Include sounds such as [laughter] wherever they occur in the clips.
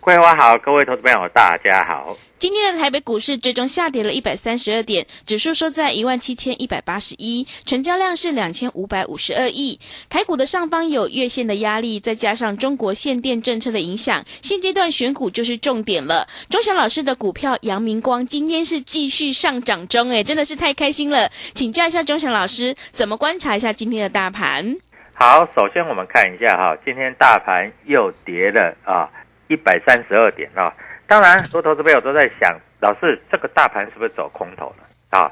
桂花好，各位投资朋友大家好。今天的台北股市最终下跌了一百三十二点，指数收在一万七千一百八十一，成交量是两千五百五十二亿。台股的上方有月线的压力，再加上中国限电政策的影响，现阶段选股就是重点了。钟祥老师的股票阳明光今天是继续上涨中，哎，真的是太开心了。请教一下钟祥老师，怎么观察一下今天的大盘？好，首先我们看一下哈，今天大盘又跌了啊一百三十二点啊。当然，很多投资朋友都在想，老师这个大盘是不是走空头了啊？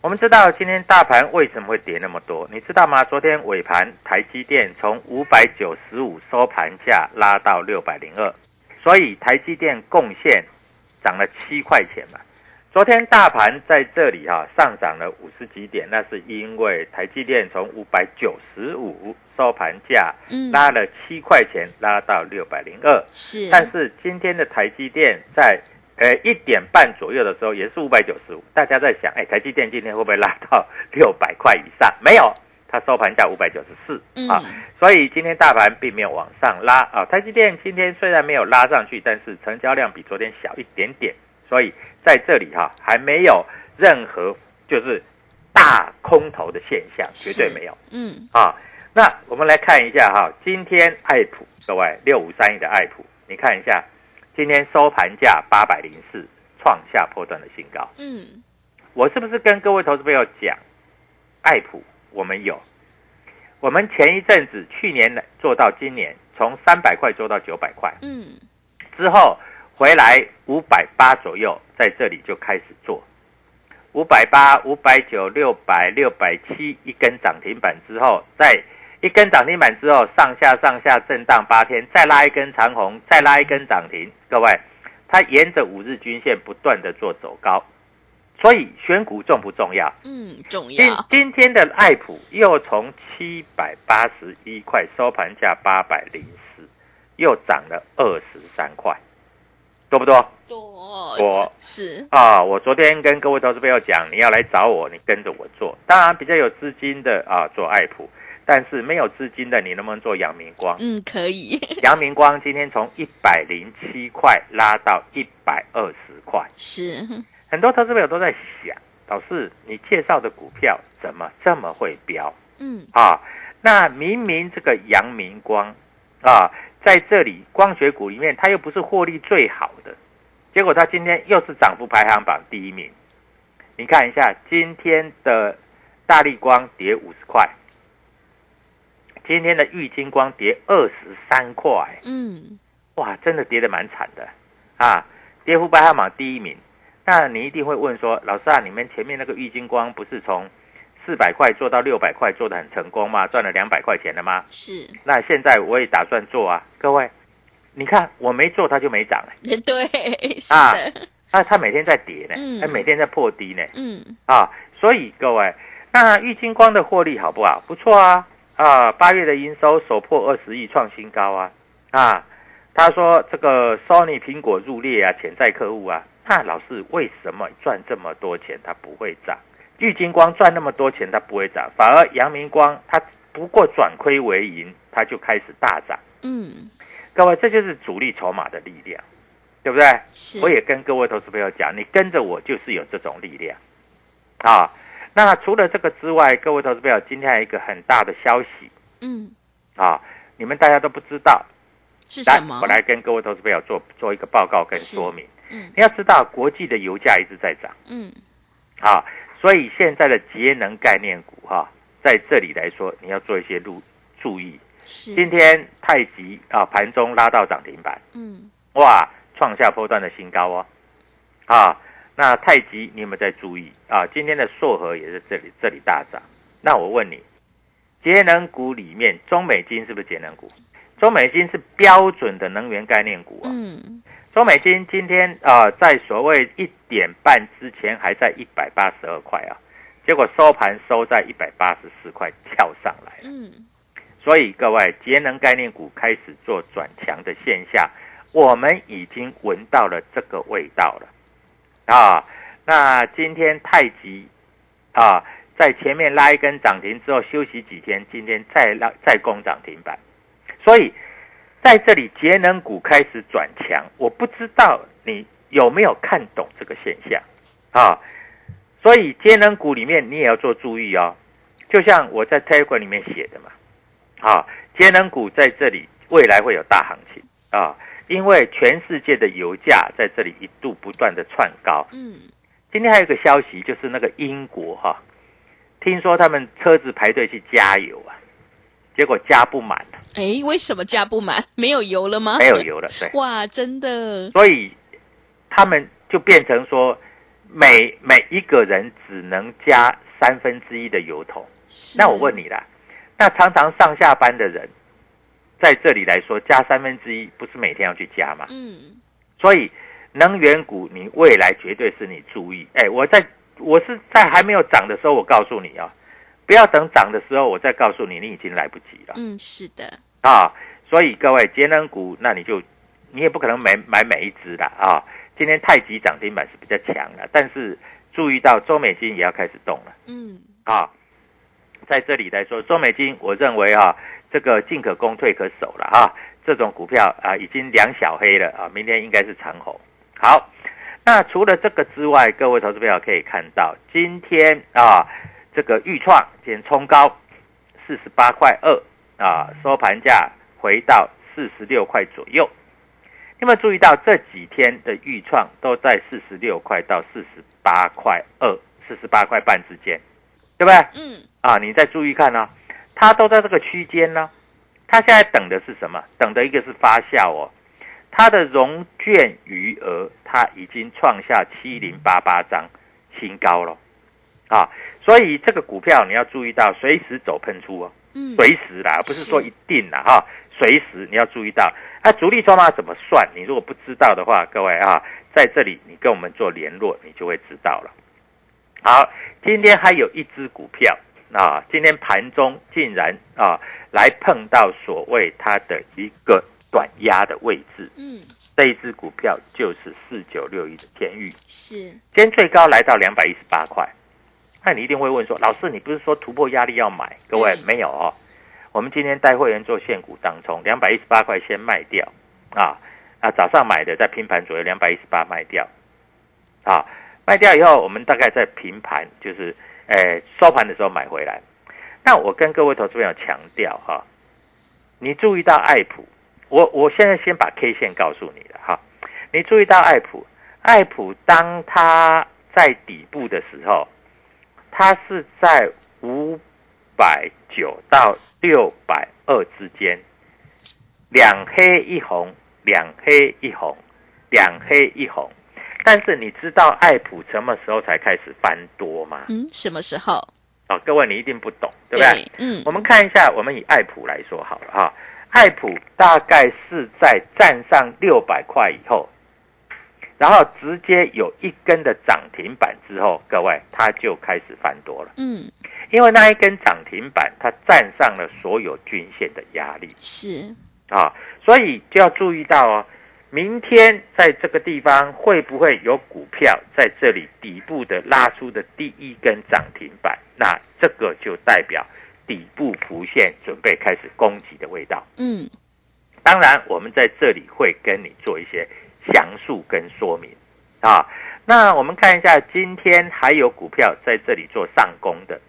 我们知道今天大盘为什么会跌那么多？你知道吗？昨天尾盘台积电从五百九十五收盘价拉到六百零二，所以台积电贡献涨了七块钱嘛。昨天大盘在这里哈、上涨了五十几点，那是因为台积电从五百九十五收盘价嗯拉了七块钱，拉到六百零二。是，但是今天的台积电在呃一点半左右的时候也是五百九十五，大家在想，哎，台积电今天会不会拉到 [laughs] 六百块以上？没有，它收盘价五百九十四嗯啊，所以今天大盘并没有往上拉啊。台积电今天虽然没有拉上去，但是成交量比昨天小一点点，所以在这里哈、还没有任何就是大空头的现象，绝对没有。嗯啊。那我们来看一下哈，今天爱普各位六五三一的爱普，你看一下，今天收盘价八百零四，创下破断的新高。嗯，我是不是跟各位投资朋友讲，爱普我们有，我们前一阵子去年做到今年，从三百块做到九百块，嗯之后回来五百八左右，在这里就开始做。五百八、五百九、六百、六百七一根涨停板之后，在一根涨停板之后，上下上下震荡八天，再拉一根长红，再拉一根涨停。各位，它沿着五日均线不断的做走高，所以选股重不重要？嗯，重今要，今天的爱普又从七百八十一块收盘价八百零四，又涨了二十三块，多不多？多多是，啊，我昨天跟各位投资朋友讲，你要来找我，你跟着我做。当然，比较有资金的啊，做爱普，但是没有资金的，你能不能做阳明光？嗯，可以，阳明光今天从一百零七块拉到一百二十块，是，很多投资朋友都在想，老师，你介绍的股票怎么这么会飙？嗯啊，那明明这个阳明光啊，在这里光学股里面，它又不是获利最好的，结果它今天又是涨幅排行榜第一名。你看一下今天的大力光跌五十块，今天的玉金光跌二十三块，嗯，哇，真的跌得蛮惨的啊！跌幅排行榜第一名。那你一定会问说，老师啊，你们前面那个玉金光不是从四百块做到六百块，做的很成功嘛，赚了两百块钱了吗？是，那现在我也打算做啊，各位，你看我没做它就没涨了，[laughs] 对，是啊的，那它每天在跌呢，嗯。它每天在破低呢，嗯，啊，所以各位，那玉金光的获利好不好？不错啊，啊，八月的营收首破二十亿，创新高啊，啊，他说这个 Sony 苹果入列啊，潜在客户啊，那老师为什么赚这么多钱它不会涨？玉金光赚那么多钱它不会涨，反而阳明光它不过转亏为盈，它就开始大涨。嗯，各位，这就是主力筹码的力量，对不对？是，我也跟各位投资朋友讲，你跟着我就是有这种力量啊。那除了这个之外，各位投资朋友，今天还有一个很大的消息嗯，啊，你们大家都不知道。来是什么？我来跟各位投资朋友做做一个报告跟说明。嗯你要知道，国际的油价一直在涨嗯，啊，所以现在的节能概念股哈、在这里来说，你要做一些注注意。是，今天太极啊，盘中拉到涨停板。嗯，哇，创下波段的新高哦！啊，那太极你有没有在注意啊？今天的硕和也是这里这里大涨。那我问你，节能股里面中美金是不是节能股？中美金是标准的能源概念股啊。嗯，中美金今天啊、在所谓一点半之前还在一百八十二块啊，结果收盘收在一百八十四块，跳上来了。嗯，所以各位，节能概念股开始做转强的现象，我们已经闻到了这个味道了啊。那今天太极啊，在前面拉一根涨停之后休息几天，今天再拉再攻涨停板，所以在这里节能股开始转强，我不知道你有没有看懂这个现象啊。所以节能股里面你也要做注意哦，就像我在 Telegram 里面写的嘛。啊，节能股在这里未来会有大行情啊，因为全世界的油价在这里一度不断的窜高。嗯，今天还有一个消息，就是那个英国哈、听说他们车子排队去加油啊，结果加不满了，哎，为什么加不满？没有油了吗？没有。油了，对，[laughs] 哇，真的，所以他们就变成说，每每一个人只能加三分之一的油桶。那我问，你啦，那常常上下班的人，在这里来说加三分之一，不是每天要去加吗？嗯，所以能源股你未来绝对是你注意。哎，我在我是在还没有涨的时候，我告诉你啊，不要等涨的时候我再告诉你，你已经来不及了嗯，是的，啊。所以各位节能股，那你就你也不可能买买每一只的啊。今天太极涨停板是比较强了，但是注意到周美金也要开始动了。嗯，啊，在这里来说，周美金，我认为啊，这个进可攻，退可守了啊，这种股票啊，已经两小黑了啊，明天应该是长红。好，那除了这个之外，各位投资朋友可以看到，今天啊，这个豫创今天冲高四十八块二啊，收盘价回到四十六块左右。有没有注意到这几天的豫创都在四十六块到四十八块二、四十八块半之间，对不对？嗯，啊，你再注意看呢、它都在这个区间呢。它现在等的是什么？等的一个是发酵哦。它的融券余额，它已经创下七零八八张新高了，啊，所以这个股票你要注意到，随时走喷出哦，嗯，随时啦，不是说一定啦哈，随时你要注意到。那主力筹码怎么算？你如果不知道的话，各位啊，在这里你跟我们做联络，你就会知道了。好，今天还有一只股票啊，今天盘中竟然啊来碰到所谓它的一个短压的位置，嗯，这一只股票就是四九六一的天域，是，今天最高来到两百一十八块。那你一定会问说，老师，你不是说突破压力要买？各位对。没有哦，我们今天带会员做现股当中，两百一十八块先卖掉。啊啊，早上买的在平盘左右两百一十八卖掉。啊，卖掉以后，我们大概在平盘就是诶收盘的时候买回来。那我跟各位投资朋友强调哈、你注意到爱普，我我现在先把 K 线告诉你了哈，你注意到爱普，爱普当它在底部的时候，它是在五百九到六百二之间，两黑一红，两黑一红，两黑一红。但是你知道爱普什么时候才开始翻多吗？嗯，什么时候？哦，各位你一定不懂，对不对？嗯我们看一下，我们以爱普来说好了哈，爱普大概是在站上六百块以后，然后直接有一根的涨停板之后，各位它就开始翻多了，嗯，因为那一根涨停板它站上了所有均线的压力是，啊，所以就要注意到哦，明天在这个地方会不会有股票在这里底部的拉出的第一根涨停板？那这个就代表底部浮现，准备开始攻击的味道。嗯当然，我们在这里会跟你做一些详述跟说明啊。那我们看一下，今天还有股票在这里做上攻的，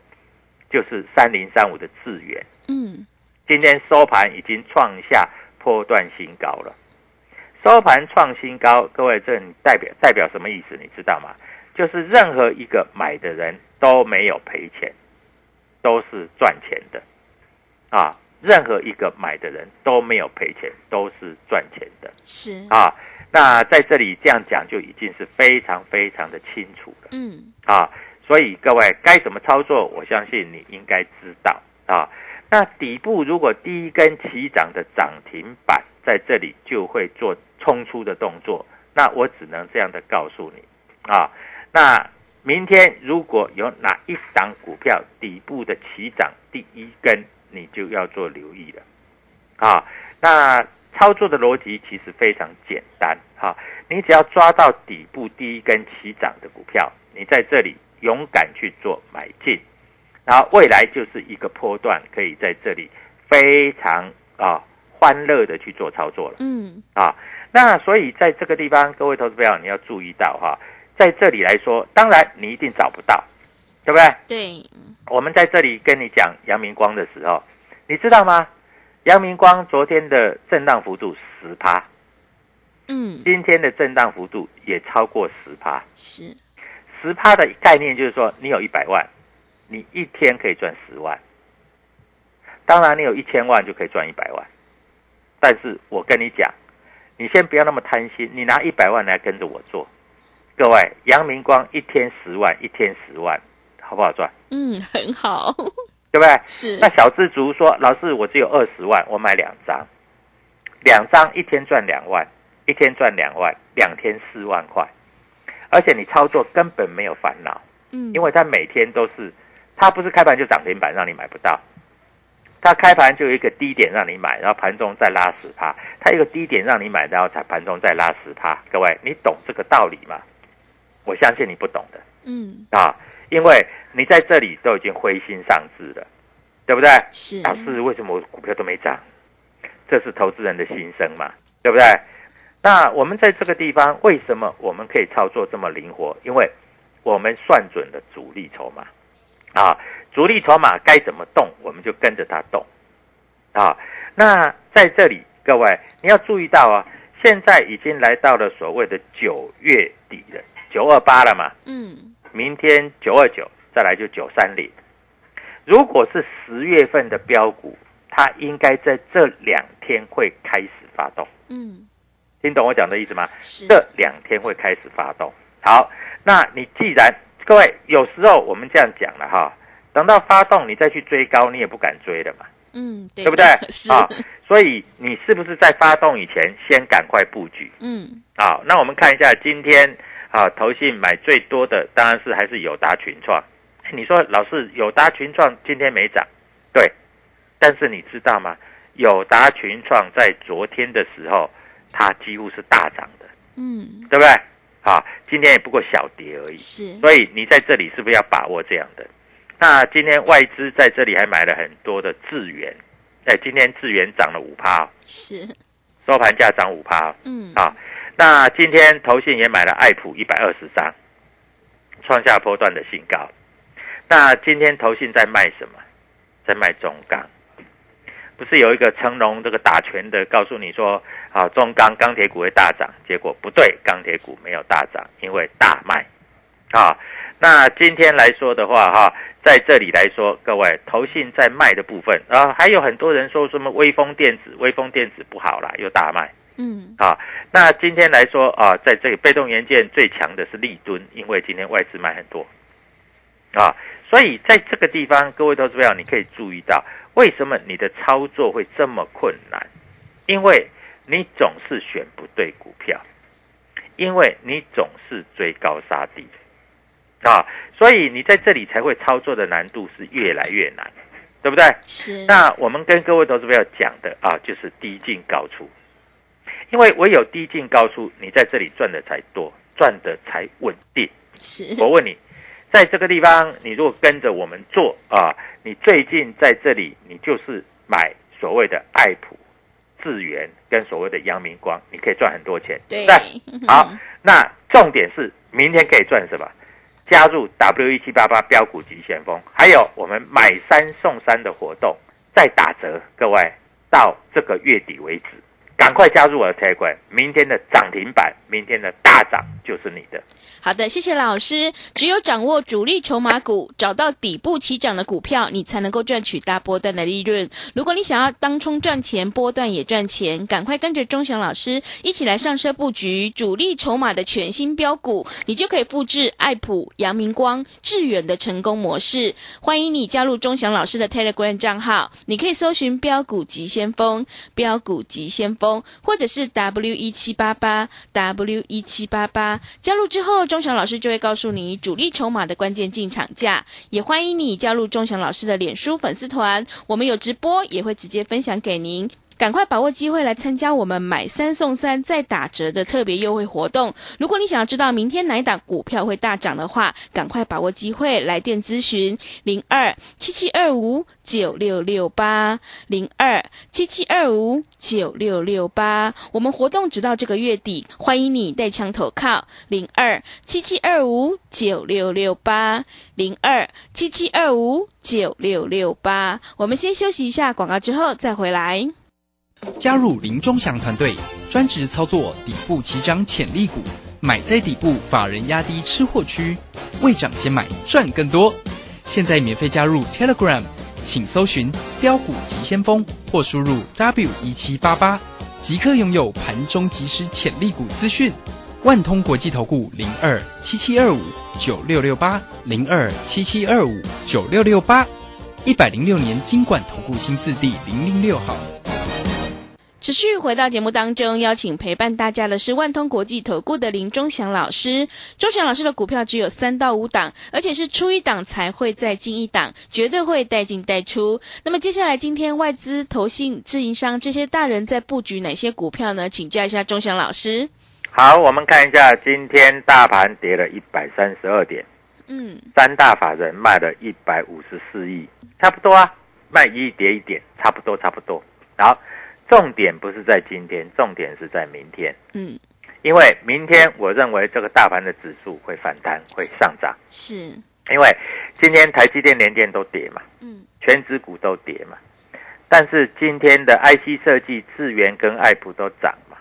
就是三零三五的智源，嗯今天收盘已经创下波段新高了。收盘创新高，各位，这代表代表什么意思？你知道吗？就是任何一个买的人都没有赔钱，都是赚钱的啊！任何一个买的人都没有赔钱，都是赚钱的是，啊！那在这里这样讲就已经是非常非常的清楚了。嗯啊，所以各位该怎么操作，我相信你应该知道啊。那底部如果第一根起涨的涨停板在这里就会做冲出的动作，那我只能这样的告诉你啊。那明天如果有哪一档股票底部的起涨第一根，你就要做留意了啊。那操作的逻辑其实非常简单哈、你只要抓到底部第一根起涨的股票，你在这里勇敢去做买进，然后未来就是一个波段，可以在这里非常啊欢乐的去做操作了嗯啊。那所以在这个地方，各位投资朋友你要注意到哈、在这里来说，当然你一定找不到，对不对？对，我们在这里跟你讲阳明光的时候，你知道吗？阳明光昨天的震荡幅度十趴，嗯今天的震荡幅度也超过十趴。是，十趴的概念就是说，你有一百万，你一天可以赚十万。当然，你有一千万就可以赚一百万。但是我跟你讲，你先不要那么贪心，你拿一百万来跟着我做。各位，阳明光一天十万，一天十万，好不好赚？嗯很好，[laughs] 对不对？是那，小资族说：“老师，我只有二十万，我买两张，两张一天赚两万，一天赚两万，两天四万块，而且你操作根本没有烦恼，嗯因为它每天都是，它不是开盘就涨停板让你买不到，它开盘就有一个低点让你买，然后盘中再拉十趴，它一个低点让你买，然后才盘中再拉十趴。各位，你懂这个道理吗？我相信你不懂的。”嗯啊，因为你在这里都已经灰心丧志了，对不对？是，老师，为什么我股票都没涨？这是投资人的心声嘛，对不对？那我们在这个地方，为什么我们可以操作这么灵活？因为我们算准了主力筹码啊，主力筹码该怎么动，我们就跟着它动啊。那在这里，各位你要注意到啊，现在已经来到了所谓的九月底了，九二八了嘛。嗯明天九二九，再来就九三零。如果是十月份的标股，它应该在这两天会开始发动，嗯听懂我讲的意思吗？是，这两天会开始发动。好，那你既然各位有时候我们这样讲了哈，等到发动你再去追高，你也不敢追了嘛，嗯对对不对？[laughs] 是，啊，所以你是不是在发动以前先赶快布局？嗯好，那我们看一下今天啊，投信买最多的当然是还是友达群创。哎你说老是，友达群创今天没涨，对，但是你知道吗？友达群创在昨天的时候，它几乎是大涨的，嗯对不对？好，今天也不过小跌而已。是，所以你在这里是不是要把握这样的？那今天外资在这里还买了很多的智源，哎，今天智源涨了五趴、哦，是，收盘价涨五趴、哦。嗯啊，那今天投信也买了爱普一百二十张，创下波段的新高。那今天投信在卖什么？在卖中钢。不是有一个成龙这个打拳的告诉你说啊，中钢钢铁股会大涨，结果不对，钢铁股没有大涨，因为大卖。啊，那今天来说的话，哈、在这里来说，各位投信在卖的部分啊，还有很多人说什么微风电子，微风电子不好啦，又大卖。嗯啊，那今天来说啊，在这里被动元件最强的是立敦，因为今天外资买很多啊，所以在这个地方，各位投资朋友，你可以注意到，为什么你的操作会这么困难？因为你总是选不对股票，因为你总是追高杀低，啊，所以你在这里才会操作的难度是越来越难，对不对？是。那我们跟各位投资朋友讲的啊，就是低进高出，因为唯有低进高出，你在这里赚的才多，赚的才稳定。是。我问你。在这个地方，你如果跟着我们做啊，你最近在这里，你就是买所谓的爱普、智源跟所谓的阳明光，你可以赚很多钱。对，好，那重点是明天可以赚什么？加入 W 一七八八标股急先锋，还有我们买三送三的活动，再打折，各位到这个月底为止。赶快加入我的财管，明天的涨停板，明天的大涨就是你的。好的，谢谢老师。只有掌握主力筹码股，找到底部起涨的股票，你才能够赚取大波段的利润。如果你想要当冲赚钱，波段也赚钱，赶快跟着钟祥老师一起来上车布局主力筹码的全新标股，你就可以复制爱普、阳明光、致远的成功模式。欢迎你加入钟祥老师的 Telegram 账号，你可以搜寻标股急先锋、标股急先锋。或者是 W 一七八八 W 一七八八加入之后，钟祥老师就会告诉你主力筹码的关键进场价。也欢迎你加入钟祥老师的脸书粉丝团，我们有直播，也会直接分享给您。赶快把握机会来参加我们买三送三再打折的特别优惠活动。如果你想要知道明天哪一档股票会大涨的话，赶快把握机会来电咨询零二七七二五九六六八零二七七二五九六六八。我们活动直到这个月底，欢迎你带枪投靠零二七七二五九六六八零二七七二五九六六八。我们先休息一下广告，之后再回来。加入林中祥团队，专职操作底部起涨潜力股，买在底部，法人压低吃货区，未涨先买赚更多。现在免费加入 Telegram，请搜寻标股急先锋或输入 W 一七八八，即刻拥有盘中即时潜力股资讯。万通国际投顾零二七七二五九六六八零二七七二五九六六八，一百零六年金管投顾新字第零零六号。持续回到节目当中，邀请陪伴大家的是万通国际投顾的林忠祥老师。忠祥老师的股票只有三到五档，而且是出一档才会再进一档，绝对会带进带出。那么接下来，今天外资、投信、自营商这些大人在布局哪些股票呢？请教一下忠祥老师。好，我们看一下今天大盘跌了一百三十二点，嗯，三大法人卖了一百五十四亿，差不多啊，卖一跌一点，差不多差不多。好。重点不是在今天，重点是在明天。嗯，因为明天我认为这个大盘的指数会反弹，会上涨。是，因为今天台积电、联电都跌嘛，嗯，全指股都跌嘛，但是今天的 IC 设计、智源跟爱普都涨嘛，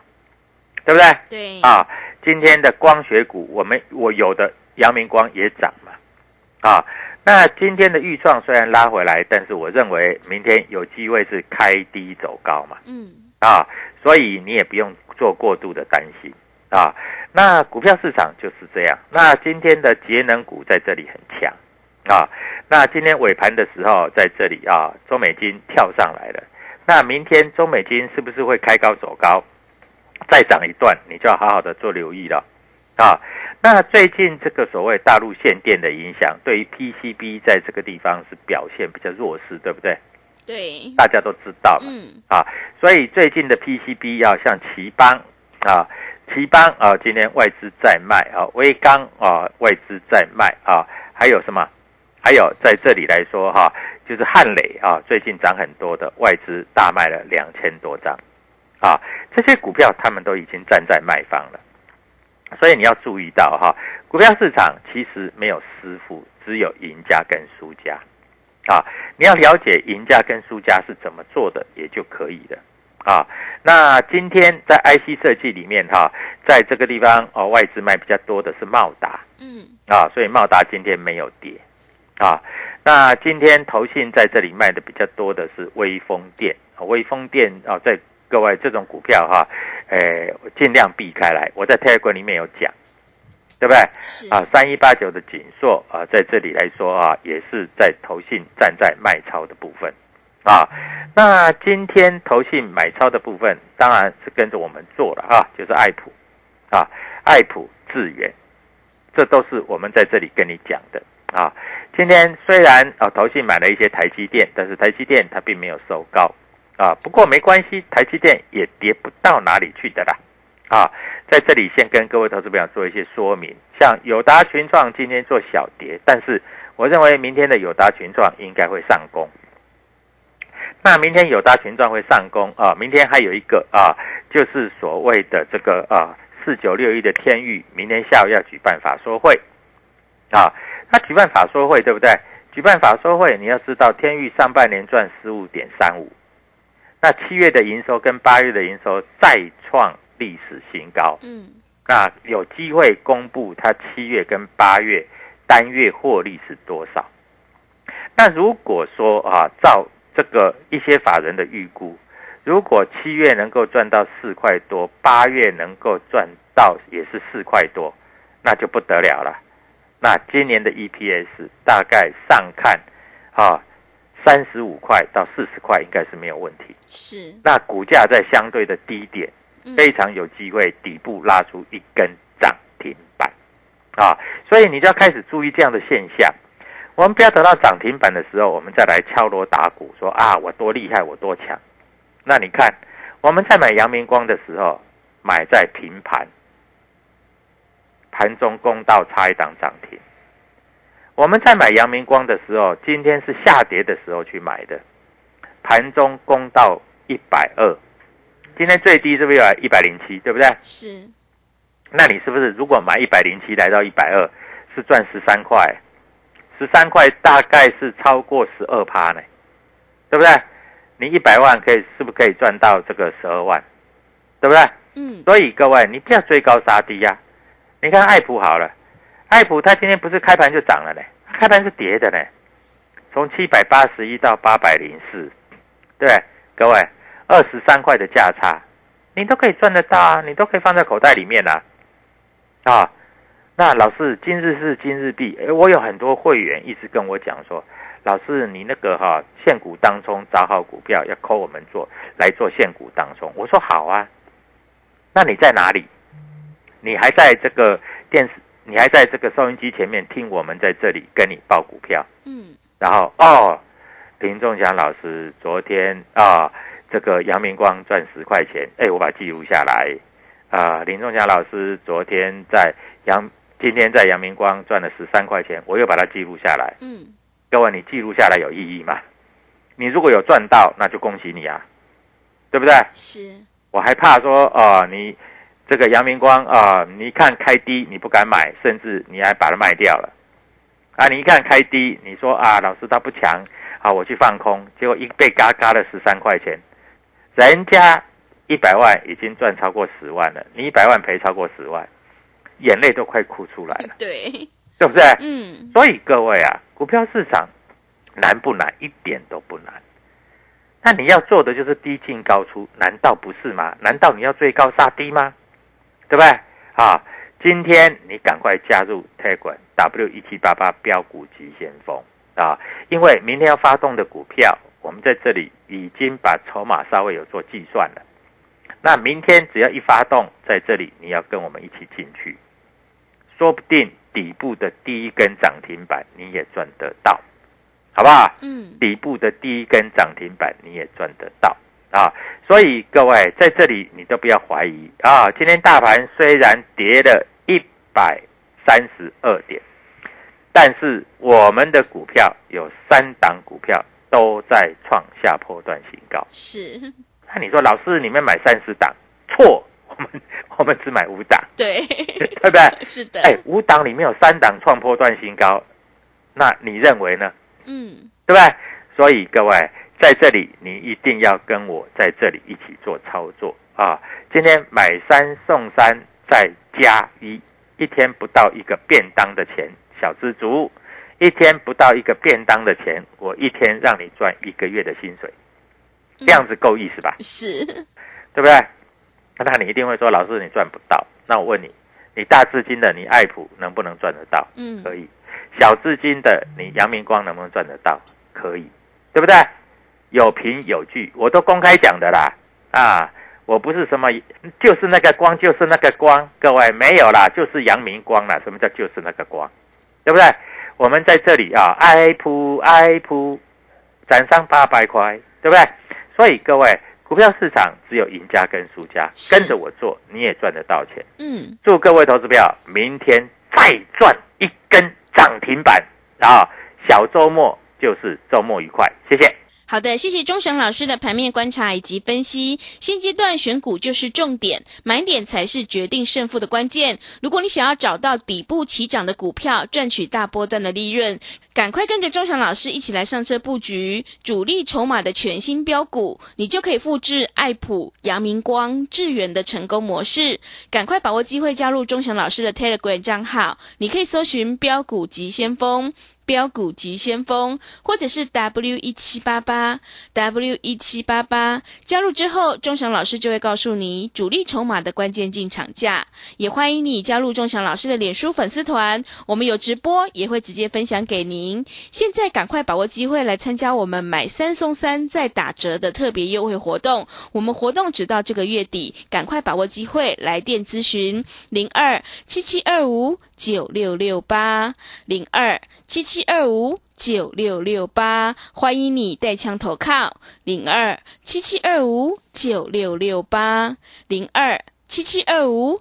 对不对？对。啊，今天的光学股，我们我有的阳明光也涨嘛，啊。那今天的预创虽然拉回来，但是我认为明天有机会是开低走高嘛。嗯，啊，所以你也不用做过度的担心啊。那股票市场就是这样。那今天的节能股在这里很强啊。那今天尾盘的时候在这里啊，中美金跳上来了。那明天中美金是不是会开高走高，再涨一段？你就要好好的做留意了啊。那最近这个所谓大陆限电的影响，对于 PCB 在这个地方是表现比较弱势，对不对？对，大家都知道嘛。嗯。啊，所以最近的 PCB 要像奇邦啊，奇邦啊，今天外资在卖啊，威刚啊，外资在卖啊，还有什么？还有在这里来说哈，就是汉磊啊，最近涨很多的外资大卖了两千多张啊，这些股票他们都已经站在卖方了。所以你要注意到哈，股票市场其实没有师傅，只有赢家跟输家，啊，你要了解赢家跟输家是怎么做的，也就可以了，啊，那今天在 IC 设计里面哈，在这个地方哦，外资卖比较多的是茂达，嗯，啊，所以茂达今天没有跌，啊，那今天投信在这里卖的比较多的是微风电，微风电啊，在。各位，这种股票哈，诶，尽量避开来。我在 Telegram 里面有讲，对不对？是啊，三一八九的锦硕啊，在这里来说啊，也是在投信站在卖超的部分啊。那今天投信买超的部分，当然是跟着我们做了啊，就是爱普啊，爱普智源，这都是我们在这里跟你讲的啊。今天虽然啊，投信买了一些台积电，但是台积电它并没有收高啊。不过没关系，台积电也跌不到哪里去的啦啊。在这里先跟各位投资朋友做一些说明，像友达群创今天做小跌，但是我认为明天的友达群创应该会上攻。那明天友达群创会上攻啊，明天还有一个啊，就是所谓的这个啊四九六一的天域，明天下午要举办法说会啊。那举办法说会对不对？举办法说会，你要知道天域上半年赚十五点三五，那七月的营收跟八月的营收再创。历史新高，嗯，那有机会公布它七月跟八月单月获利是多少？那如果说啊，照这个一些法人的预估，如果七月能够赚到四块多，八月能够赚到也是四块多，那就不得了了。那今年的 EPS 大概上看啊，三十五块到四十块应该是没有问题。是，那股价在相对的低点。非常有机会底部拉出一根涨停板，啊，所以你就要开始注意这样的现象。我们不要等到涨停板的时候，我们再来敲锣打鼓说啊，我多厉害，我多强。那你看，我们在买阳明光的时候，买在平盘，盘中公道差一档涨停。我们在买阳明光的时候，今天是下跌的时候去买的，盘中攻到一百二。今天最低是不是有一百零七，对不对？是。那你是不是如果买一百零七来到一百二，是赚十三块？十三块大概是超过十二趴呢，对不对？你一百万可以是不是可以赚到这个十二万？对不对？嗯。所以各位，你不要追高杀低呀。你看爱普好了，爱普它今天不是开盘就涨了呢，开盘是跌的呢，从七百八十一到八百零四，对，各位。二十三块的价差，你都可以赚得到啊！你都可以放在口袋里面呐，啊！那老师，今日是今日毕。哎，我有很多会员一直跟我讲说，老师，你那个哈现股当中找好股票要扣我们做来做现股当中。我说好啊，那你在哪里？你还在这个电视？你还在这个收音机前面听我们在这里跟你报股票？嗯。然后哦，林仲祥老师昨天啊。这个杨明光赚十块钱，哎，我把它记录下来。啊，林仲祥老师昨天在杨，今天在杨明光赚了十三块钱，我又把它记录下来。嗯，各位，你记录下来有意义吗？你如果有赚到，那就恭喜你啊，对不对？是。我还怕说，哦，你这个杨明光啊，你一看开低，你不敢买，甚至你还把它卖掉了。啊，你一看开低，你说啊，老师他不强，啊，我去放空，结果一被嘎嘎了十三块钱。人家一百万已经赚超过十万了，你一百万赔超过十万，眼泪都快哭出来了，[laughs] 对，对不对？嗯。所以各位啊，股票市场难不难？一点都不难。那你要做的就是低进高出，难道不是吗？难道你要追高杀低吗？对不对？啊，今天你赶快加入泰管 W 一七八八标股急先锋啊，因为明天要发动的股票。我们在这里已经把筹码稍微有做计算了，那明天只要一发动，在这里你要跟我们一起进去，说不定底部的第一根涨停板你也赚得到，好不好？嗯，底部的第一根涨停板你也赚得到啊！所以各位在这里你都不要怀疑啊！今天大盘虽然跌了一百三十二点，但是我们的股票有三档股票。都在创下破段新高，是。那你说老师，你们买三十档，错，我们 [laughs] 我们只买五档，对，[laughs] 对不对？[laughs] 是的。哎，五档里面有三档创破段新高，那你认为呢？嗯，对不对？所以各位在这里，你一定要跟我在这里一起做操作啊！今天买三送三，再加一，一天不到一个便当的钱，小资族。一天不到一个便当的钱，我一天让你赚一个月的薪水，这样子够意思吧？是，对不对？那你一定会说，老师你赚不到。那我问你，你大资金的，你爱普能不能赚得到？嗯，可以。小资金的，你阳明光能不能赚得到？可以，对不对？有凭有据，我都公开讲的啦。啊，我不是什么，就是那个光，就是那个光，各位没有啦，就是阳明光啦。什么叫就是那个光？对不对？我们在这里啊，爱普爱普，涨上八百块，对不对？所以各位，股票市场只有赢家跟输家，跟着我做，你也赚得到钱。嗯，祝各位投资票明天再赚一根涨停板啊！小周末就是周末愉快，谢谢。好的，谢谢钟神老师的盘面观察以及分析。现阶段选股就是重点，买点才是决定胜负的关键。如果你想要找到底部起涨的股票，赚取大波段的利润，赶快跟着钟祥老师一起来上车布局主力筹码的全新标股，你就可以复制爱普、阳明光、致远的成功模式。赶快把握机会加入钟祥老师的 Telegram 账号，你可以搜寻标股急先锋。标股急先锋，或者是 W 一七八八 W 一七八八，加入之后，钟祥老师就会告诉你主力筹码的关键进场价。也欢迎你加入钟祥老师的脸书粉丝团，我们有直播，也会直接分享给您。现在赶快把握机会来参加我们买三送三再打折的特别优惠活动。我们活动直到这个月底，赶快把握机会来电咨询。零二七七二五九六六八零二七七二五九六六八，欢迎你带枪投靠。零二七七二五九六六八零二七七二五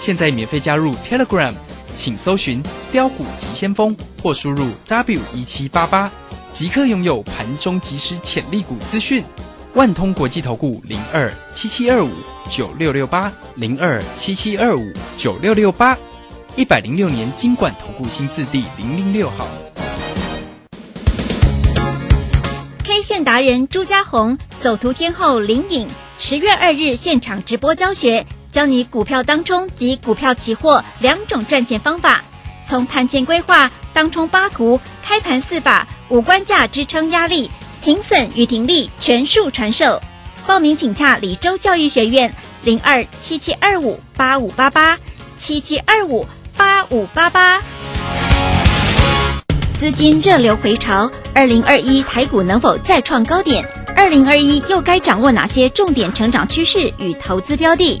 现在免费加入 Telegram，请搜寻标股急先锋或输入 W 一七八八，即刻拥有盘中即时潜力股资讯。万通国际投顾零二七七二五九六六八零二七七二五九六六八，一百零六年经管投顾新字第零零六号。K 线达人朱家红，走图天后林颖，十月二日现场直播教学，教你股票当冲及股票期货两种赚钱方法，从盘前规划、当冲八图、开盘四法、五关价支撑压力、停损与停利全数传授。报名请洽李州教育学院零二七七二五八五八八七七二五八五八八。资金热流回潮，二零二一台股能否再创高点？二零二一又该掌握哪些重点成长趋势与投资标的？